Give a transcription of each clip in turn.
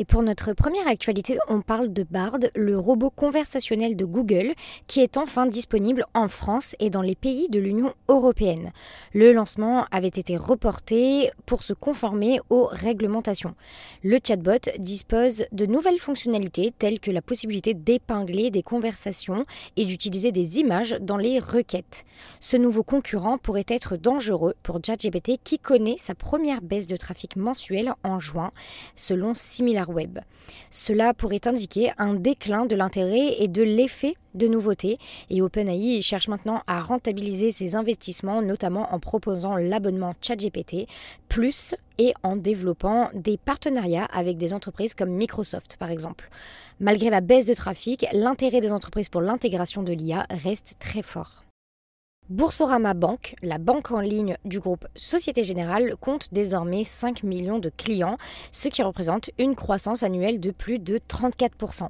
Et pour notre première actualité, on parle de Bard, le robot conversationnel de Google, qui est enfin disponible en France et dans les pays de l'Union européenne. Le lancement avait été reporté pour se conformer aux réglementations. Le chatbot dispose de nouvelles fonctionnalités telles que la possibilité d'épingler des conversations et d'utiliser des images dans les requêtes. Ce nouveau concurrent pourrait être dangereux pour ChatGPT qui connaît sa première baisse de trafic mensuelle en juin, selon Cela pourrait indiquer un déclin de l'intérêt et de l'effet de nouveautés et OpenAI cherche maintenant à rentabiliser ses investissements, notamment en proposant l'abonnement ChatGPT Plus et en développant des partenariats avec des entreprises comme Microsoft par exemple. Malgré la baisse de trafic, l'intérêt des entreprises pour l'intégration de l'IA reste très fort. Boursorama Bank, la banque en ligne du groupe Société Générale, compte désormais 5 millions de clients, ce qui représente une croissance annuelle de plus de 34%.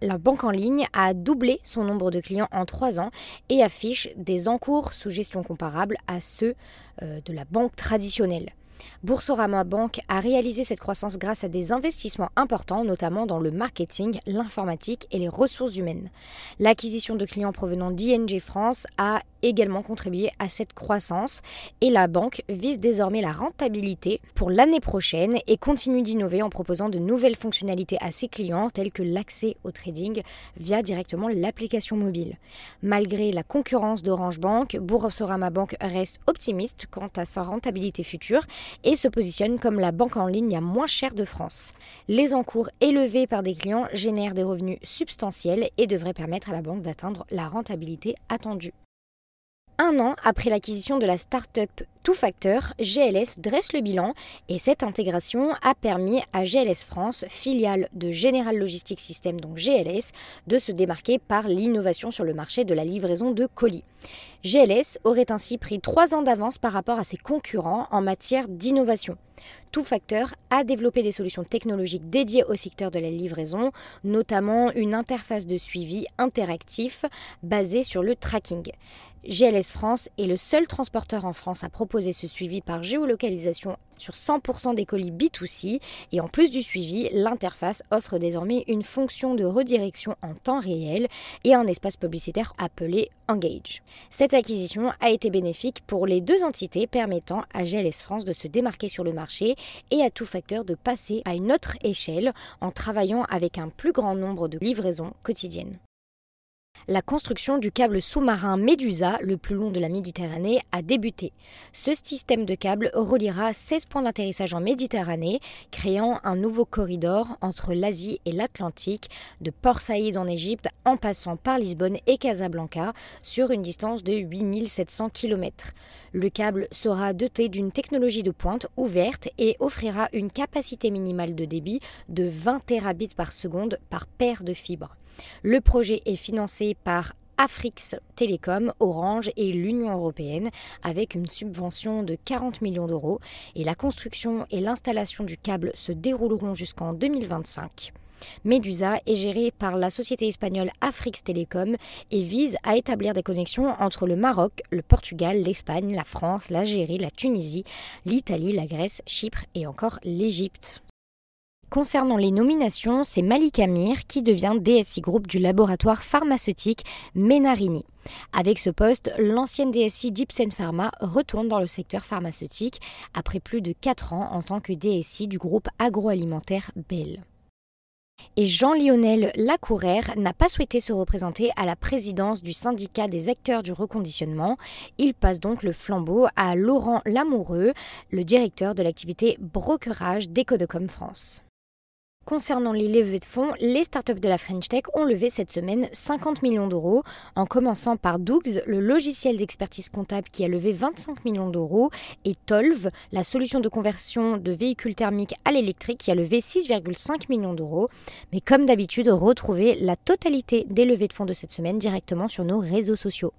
La banque en ligne a doublé son nombre de clients en 3 ans et affiche des encours sous gestion comparables à ceux euh, de la banque traditionnelle. Boursorama Bank a réalisé cette croissance grâce à des investissements importants, notamment dans le marketing, l'informatique et les ressources humaines. L'acquisition de clients provenant d'ING France a également contribué à cette croissance et la banque vise désormais la rentabilité pour l'année prochaine et continue d'innover en proposant de nouvelles fonctionnalités à ses clients telles que l'accès au trading via directement l'application mobile. Malgré la concurrence d'Orange Bank, Boursorama Bank reste optimiste quant à sa rentabilité future et se positionne comme la banque en ligne la moins chère de France. Les encours élevés par des clients génèrent des revenus substantiels et devraient permettre à la banque d'atteindre la rentabilité attendue. Un an après l'acquisition de la start-up Two Factor, GLS dresse le bilan et cette intégration a permis à GLS France, filiale de General Logistics System, donc GLS, de se démarquer par l'innovation sur le marché de la livraison de colis. GLS aurait ainsi pris trois ans d'avance par rapport à ses concurrents en matière d'innovation. Two Factor a développé des solutions technologiques dédiées au secteur de la livraison, notamment une interface de suivi interactif basée sur le tracking. GLS France est le seul transporteur en France à proposer ce suivi par géolocalisation sur 100% des colis B2C et en plus du suivi, l'interface offre désormais une fonction de redirection en temps réel et un espace publicitaire appelé Engage. Cette acquisition a été bénéfique pour les deux entités permettant à GLS France de se démarquer sur le marché et à tout facteur de passer à une autre échelle en travaillant avec un plus grand nombre de livraisons quotidiennes. La construction du câble sous-marin Medusa, le plus long de la Méditerranée, a débuté. Ce système de câble reliera 16 points d'atterrissage en Méditerranée, créant un nouveau corridor entre l'Asie et l'Atlantique, de Port Saïd en Égypte en passant par Lisbonne et Casablanca, sur une distance de 8700 km. Le câble sera doté d'une technologie de pointe ouverte et offrira une capacité minimale de débit de 20 terabits par seconde par paire de fibres. Le projet est financé par Afrix Telecom, Orange et l'Union européenne avec une subvention de 40 millions d'euros et la construction et l'installation du câble se dérouleront jusqu'en 2025. Medusa est géré par la société espagnole Afrix Telecom et vise à établir des connexions entre le Maroc, le Portugal, l'Espagne, la France, l'Algérie, la Tunisie, l'Italie, la Grèce, Chypre et encore l'Égypte. Concernant les nominations, c'est Malik Amir qui devient DSI Group du laboratoire pharmaceutique Menarini. Avec ce poste, l'ancienne DSI d'Ipsen Pharma retourne dans le secteur pharmaceutique après plus de 4 ans en tant que DSI du groupe agroalimentaire Bell. Et Jean-Lionel Lacourère n'a pas souhaité se représenter à la présidence du syndicat des acteurs du reconditionnement. Il passe donc le flambeau à Laurent Lamoureux, le directeur de l'activité brokerage d'Ecodocom France. Concernant les levées de fonds, les startups de la French Tech ont levé cette semaine 50 millions d'euros, en commençant par Dougs, le logiciel d'expertise comptable qui a levé 25 millions d'euros, et Tolv, la solution de conversion de véhicules thermiques à l'électrique qui a levé 6,5 millions d'euros. Mais comme d'habitude, retrouvez la totalité des levées de fonds de cette semaine directement sur nos réseaux sociaux.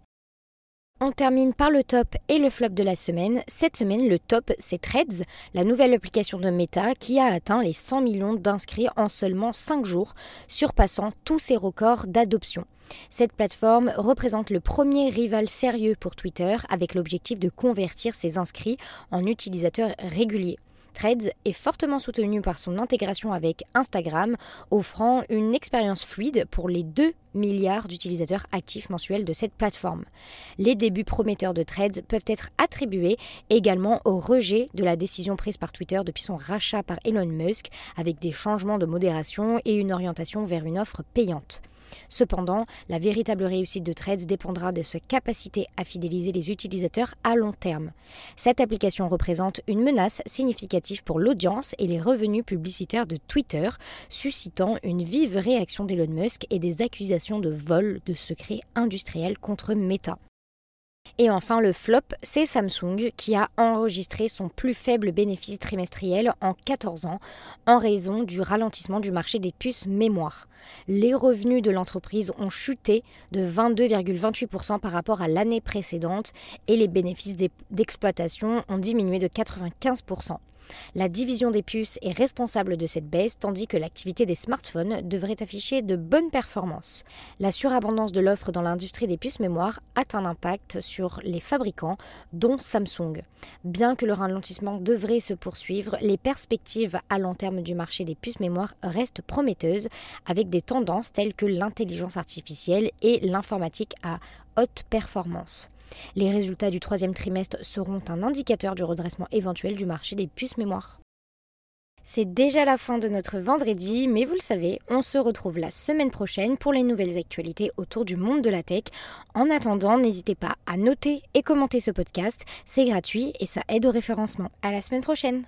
On termine par le top et le flop de la semaine. Cette semaine, le top, c'est Threads, la nouvelle application de Meta qui a atteint les 100 millions d'inscrits en seulement 5 jours, surpassant tous ses records d'adoption. Cette plateforme représente le premier rival sérieux pour Twitter avec l'objectif de convertir ses inscrits en utilisateurs réguliers. Threads est fortement soutenu par son intégration avec Instagram, offrant une expérience fluide pour les 2 milliards d'utilisateurs actifs mensuels de cette plateforme. Les débuts prometteurs de Threads peuvent être attribués également au rejet de la décision prise par Twitter depuis son rachat par Elon Musk, avec des changements de modération et une orientation vers une offre payante. Cependant, la véritable réussite de Threads dépendra de sa capacité à fidéliser les utilisateurs à long terme. Cette application représente une menace significative pour l'audience et les revenus publicitaires de Twitter, suscitant une vive réaction d'Elon Musk et des accusations de vol de secrets industriels contre Meta. Et enfin, le flop, c'est Samsung qui a enregistré son plus faible bénéfice trimestriel en 14 ans en raison du ralentissement du marché des puces mémoire. Les revenus de l'entreprise ont chuté de 22,28% par rapport à l'année précédente et les bénéfices d'exploitation ont diminué de 95%. La division des puces est responsable de cette baisse, tandis que l'activité des smartphones devrait afficher de bonnes performances. La surabondance de l'offre dans l'industrie des puces mémoire a un impact sur les fabricants, dont Samsung. Bien que le ralentissement devrait se poursuivre, les perspectives à long terme du marché des puces mémoire restent prometteuses, avec des tendances telles que l'intelligence artificielle et l'informatique à haute performance. Les résultats du troisième trimestre seront un indicateur du redressement éventuel du marché des puces mémoire. C'est déjà la fin de notre vendredi, mais vous le savez, on se retrouve la semaine prochaine pour les nouvelles actualités autour du monde de la tech. En attendant, n'hésitez pas à noter et commenter ce podcast, c'est gratuit et ça aide au référencement. À la semaine prochaine!